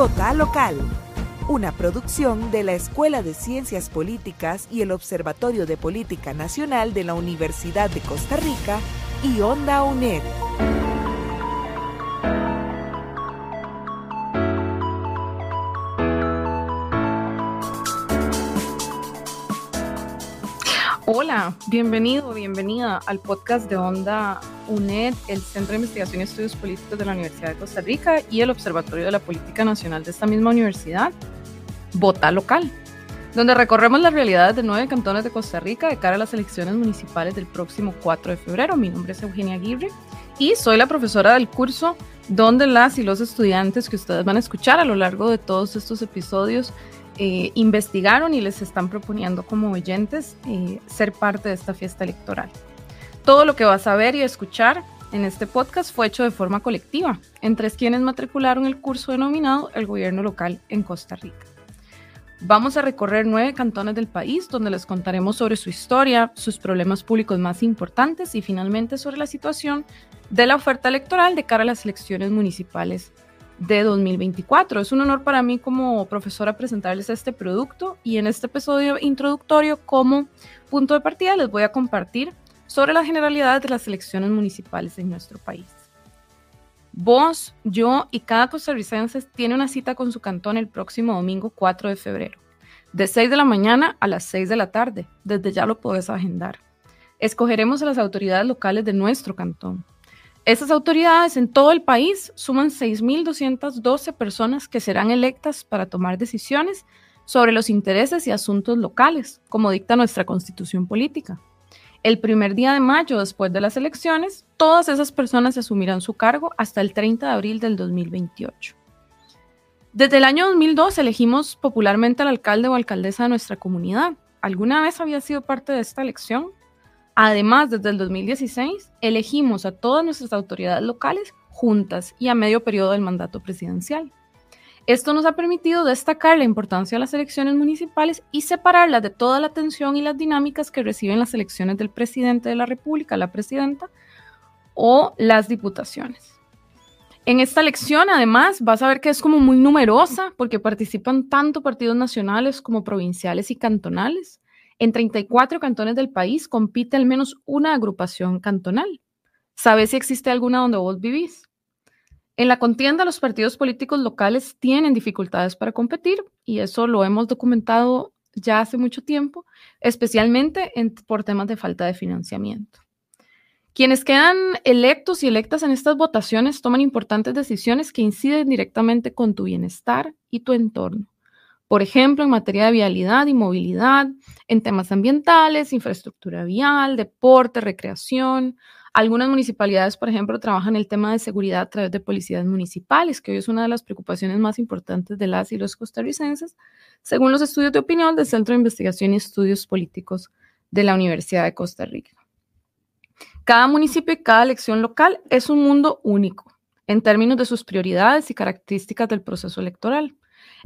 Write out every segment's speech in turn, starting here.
Vota Local, una producción de la Escuela de Ciencias Políticas y el Observatorio de Política Nacional de la Universidad de Costa Rica y Onda UNED. Hola, bienvenido, bienvenida al podcast de Onda UNED, el Centro de Investigación y Estudios Políticos de la Universidad de Costa Rica y el Observatorio de la Política Nacional de esta misma universidad, Vota Local, donde recorremos las realidades de nueve cantones de Costa Rica de cara a las elecciones municipales del próximo 4 de febrero. Mi nombre es Eugenia Aguirre y soy la profesora del curso donde las y los estudiantes que ustedes van a escuchar a lo largo de todos estos episodios eh, investigaron y les están proponiendo como oyentes eh, ser parte de esta fiesta electoral. Todo lo que vas a ver y escuchar en este podcast fue hecho de forma colectiva entre quienes matricularon el curso denominado El Gobierno Local en Costa Rica. Vamos a recorrer nueve cantones del país donde les contaremos sobre su historia, sus problemas públicos más importantes y finalmente sobre la situación de la oferta electoral de cara a las elecciones municipales de 2024. Es un honor para mí como profesora presentarles este producto y en este episodio introductorio como punto de partida les voy a compartir sobre las generalidades de las elecciones municipales en nuestro país. Vos, yo y cada costarricense tiene una cita con su cantón el próximo domingo 4 de febrero, de 6 de la mañana a las 6 de la tarde. Desde ya lo puedes agendar. Escogeremos a las autoridades locales de nuestro cantón. Esas autoridades en todo el país suman 6.212 personas que serán electas para tomar decisiones sobre los intereses y asuntos locales, como dicta nuestra constitución política. El primer día de mayo, después de las elecciones, todas esas personas asumirán su cargo hasta el 30 de abril del 2028. Desde el año 2002 elegimos popularmente al alcalde o alcaldesa de nuestra comunidad. ¿Alguna vez había sido parte de esta elección? Además, desde el 2016, elegimos a todas nuestras autoridades locales juntas y a medio periodo del mandato presidencial. Esto nos ha permitido destacar la importancia de las elecciones municipales y separarlas de toda la atención y las dinámicas que reciben las elecciones del presidente de la República, la presidenta, o las diputaciones. En esta elección, además, vas a ver que es como muy numerosa porque participan tanto partidos nacionales como provinciales y cantonales. En 34 cantones del país compite al menos una agrupación cantonal. ¿Sabes si existe alguna donde vos vivís? En la contienda, los partidos políticos locales tienen dificultades para competir y eso lo hemos documentado ya hace mucho tiempo, especialmente por temas de falta de financiamiento. Quienes quedan electos y electas en estas votaciones toman importantes decisiones que inciden directamente con tu bienestar y tu entorno. Por ejemplo, en materia de vialidad y movilidad, en temas ambientales, infraestructura vial, deporte, recreación, algunas municipalidades, por ejemplo, trabajan el tema de seguridad a través de policías municipales, que hoy es una de las preocupaciones más importantes de las y los costarricenses, según los estudios de opinión del Centro de Investigación y Estudios Políticos de la Universidad de Costa Rica. Cada municipio y cada elección local es un mundo único en términos de sus prioridades y características del proceso electoral.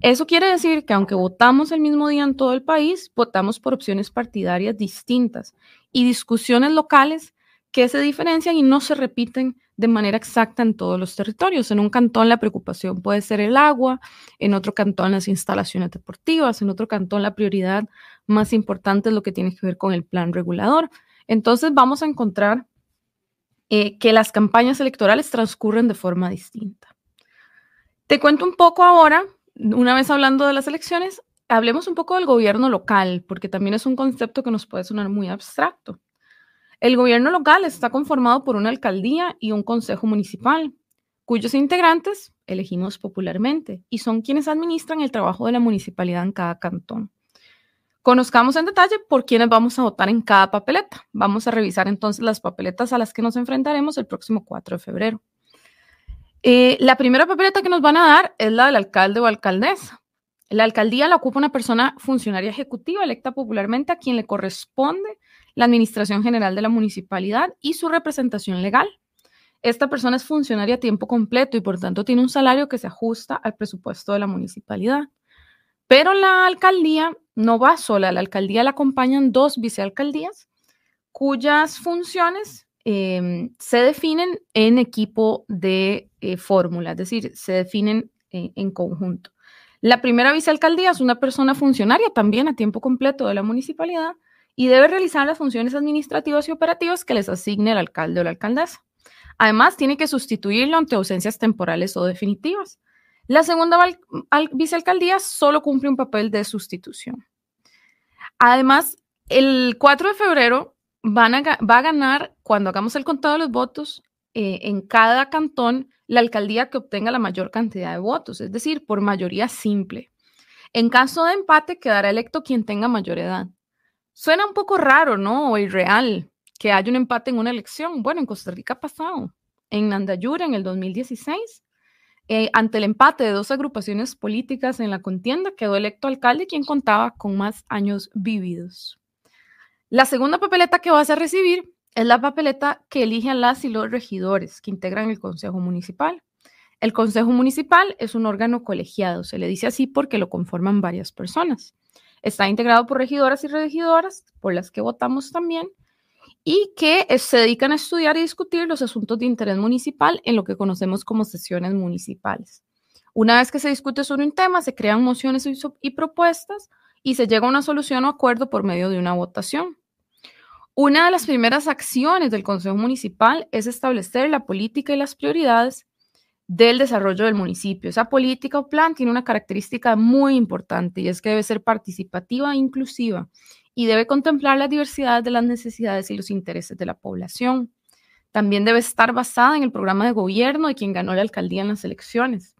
Eso quiere decir que aunque votamos el mismo día en todo el país, votamos por opciones partidarias distintas y discusiones locales que se diferencian y no se repiten de manera exacta en todos los territorios. En un cantón la preocupación puede ser el agua, en otro cantón las instalaciones deportivas, en otro cantón la prioridad más importante es lo que tiene que ver con el plan regulador. Entonces vamos a encontrar eh, que las campañas electorales transcurren de forma distinta. Te cuento un poco ahora, una vez hablando de las elecciones, hablemos un poco del gobierno local, porque también es un concepto que nos puede sonar muy abstracto. El gobierno local está conformado por una alcaldía y un consejo municipal, cuyos integrantes elegimos popularmente y son quienes administran el trabajo de la municipalidad en cada cantón. Conozcamos en detalle por quiénes vamos a votar en cada papeleta. Vamos a revisar entonces las papeletas a las que nos enfrentaremos el próximo 4 de febrero. Eh, la primera papeleta que nos van a dar es la del alcalde o alcaldesa. La alcaldía la ocupa una persona funcionaria ejecutiva electa popularmente a quien le corresponde la Administración General de la Municipalidad y su representación legal. Esta persona es funcionaria a tiempo completo y por tanto tiene un salario que se ajusta al presupuesto de la municipalidad. Pero la alcaldía no va sola, la alcaldía la acompañan dos vicealcaldías cuyas funciones em, se definen en equipo de eh, fórmula, es decir, se definen en conjunto. La primera vicealcaldía es una persona funcionaria también a tiempo completo de la municipalidad y debe realizar las funciones administrativas y operativas que les asigne el alcalde o la alcaldesa. Además, tiene que sustituirlo ante ausencias temporales o definitivas. La segunda vicealcaldía solo cumple un papel de sustitución. Además, el 4 de febrero va a ganar, cuando hagamos el contado de los votos, eh, en cada cantón la alcaldía que obtenga la mayor cantidad de votos, es decir, por mayoría simple. En caso de empate, quedará electo quien tenga mayor edad. Suena un poco raro, ¿no? O irreal que haya un empate en una elección. Bueno, en Costa Rica ha pasado. En Nandayura, en el 2016, eh, ante el empate de dos agrupaciones políticas en la contienda, quedó electo alcalde quien contaba con más años vividos. La segunda papeleta que vas a recibir es la papeleta que eligen las y los regidores que integran el Consejo Municipal. El Consejo Municipal es un órgano colegiado, se le dice así porque lo conforman varias personas. Está integrado por regidoras y regidoras, por las que votamos también, y que se dedican a estudiar y discutir los asuntos de interés municipal en lo que conocemos como sesiones municipales. Una vez que se discute sobre un tema, se crean mociones y propuestas y se llega a una solución o acuerdo por medio de una votación. Una de las primeras acciones del Consejo Municipal es establecer la política y las prioridades del desarrollo del municipio. Esa política o plan tiene una característica muy importante y es que debe ser participativa e inclusiva y debe contemplar la diversidad de las necesidades y los intereses de la población. También debe estar basada en el programa de gobierno de quien ganó la alcaldía en las elecciones.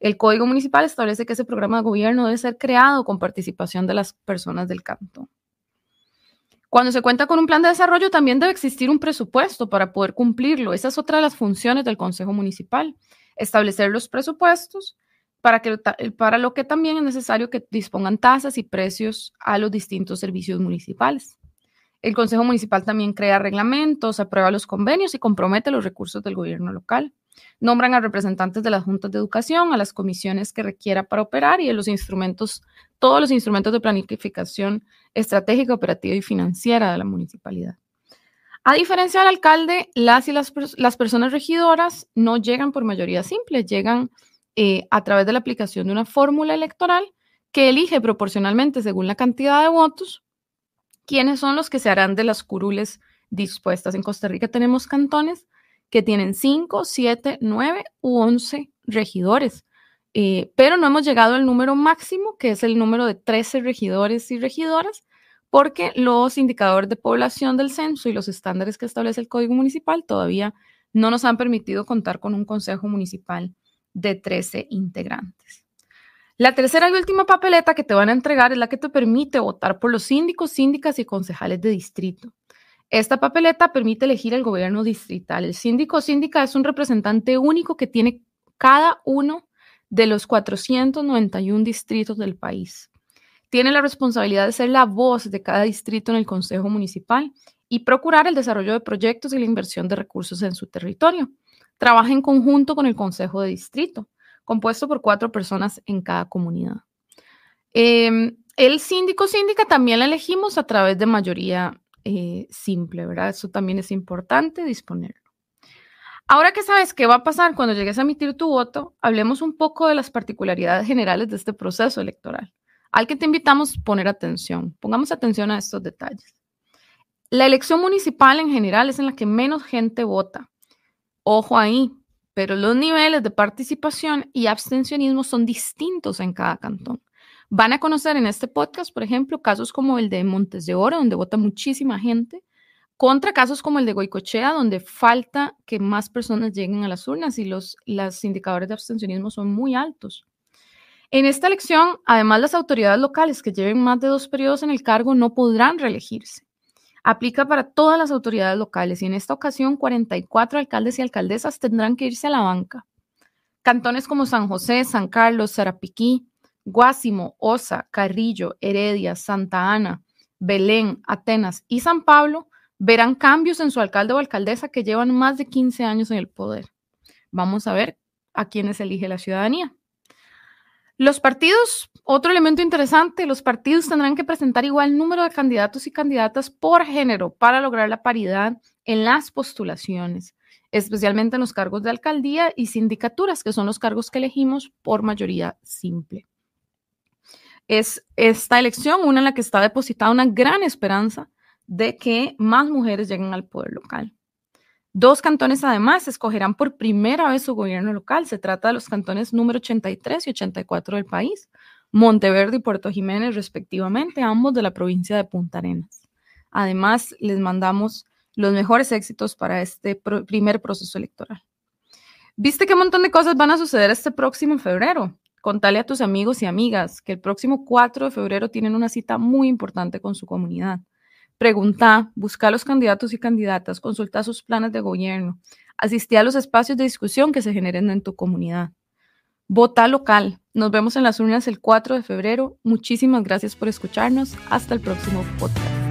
El Código Municipal establece que ese programa de gobierno debe ser creado con participación de las personas del cantón. Cuando se cuenta con un plan de desarrollo, también debe existir un presupuesto para poder cumplirlo. Esa es otra de las funciones del Consejo Municipal, establecer los presupuestos para, que, para lo que también es necesario que dispongan tasas y precios a los distintos servicios municipales. El Consejo Municipal también crea reglamentos, aprueba los convenios y compromete los recursos del gobierno local. Nombran a representantes de las juntas de educación, a las comisiones que requiera para operar y a los instrumentos, todos los instrumentos de planificación estratégica, operativa y financiera de la municipalidad. A diferencia del alcalde, las y las, las personas regidoras no llegan por mayoría simple, llegan eh, a través de la aplicación de una fórmula electoral que elige proporcionalmente según la cantidad de votos quiénes son los que se harán de las curules dispuestas. En Costa Rica tenemos cantones que tienen 5, 7, 9 u 11 regidores. Eh, pero no hemos llegado al número máximo, que es el número de 13 regidores y regidoras, porque los indicadores de población del censo y los estándares que establece el Código Municipal todavía no nos han permitido contar con un Consejo Municipal de 13 integrantes. La tercera y última papeleta que te van a entregar es la que te permite votar por los síndicos, síndicas y concejales de distrito. Esta papeleta permite elegir el gobierno distrital. El síndico síndica es un representante único que tiene cada uno de los 491 distritos del país. Tiene la responsabilidad de ser la voz de cada distrito en el Consejo Municipal y procurar el desarrollo de proyectos y la inversión de recursos en su territorio. Trabaja en conjunto con el Consejo de Distrito, compuesto por cuatro personas en cada comunidad. Em, el síndico síndica también la elegimos a través de mayoría eh, simple, ¿verdad? Eso también es importante disponerlo. Ahora que sabes qué va a pasar cuando llegues a emitir tu voto, hablemos un poco de las particularidades generales de este proceso electoral, al que te invitamos a poner atención. Pongamos atención a estos detalles. La elección municipal en general es en la que menos gente vota. Ojo ahí, pero los niveles de participación y abstencionismo son distintos en cada cantón. Van a conocer en este podcast, por ejemplo, casos como el de Montes de Oro, donde vota muchísima gente, contra casos como el de Goicochea, donde falta que más personas lleguen a las urnas y los, indicadores de abstencionismo son muy altos. En esta elección, además, las autoridades locales que lleven más de dos periodos en el cargo no podrán reelegirse. Aplica para todas las autoridades locales y en esta ocasión 44 alcaldes y alcaldesas tendrán que irse a la banca. Cantones como San José, San Carlos, Sarapiquí, Guásimo, Osa, Carrillo, Heredia, Santa Ana, Belén, Atenas y San Pablo verán cambios en su alcalde o alcaldesa que llevan más de 15 años en el poder. Vamos a ver a quiénes elige la ciudadanía. Los partidos, otro elemento interesante, los partidos tendrán que presentar igual número de candidatos y candidatas por género para lograr la paridad en las postulaciones. especialmente en los cargos de alcaldía y sindicaturas, que son los cargos que elegimos por mayoría simple. Es esta elección una en la que está depositada una gran esperanza de que más mujeres lleguen al poder local. Dos cantones además escogerán por primera vez su gobierno local. Se trata de los cantones número 83 y 84 del país, Monteverde y Puerto Jiménez respectivamente, ambos de la provincia de Punta Arenas. Además, les mandamos los mejores éxitos para este primer proceso electoral. ¿Viste qué montón de cosas van a suceder este próximo febrero? Contale a tus amigos y amigas que el próximo 4 de febrero tienen una cita muy importante con su comunidad. Pregunta, busca a los candidatos y candidatas, consulta sus planes de gobierno, asistí a los espacios de discusión que se generen en tu comunidad. Vota local. Nos vemos en las urnas el 4 de febrero. Muchísimas gracias por escucharnos. Hasta el próximo podcast.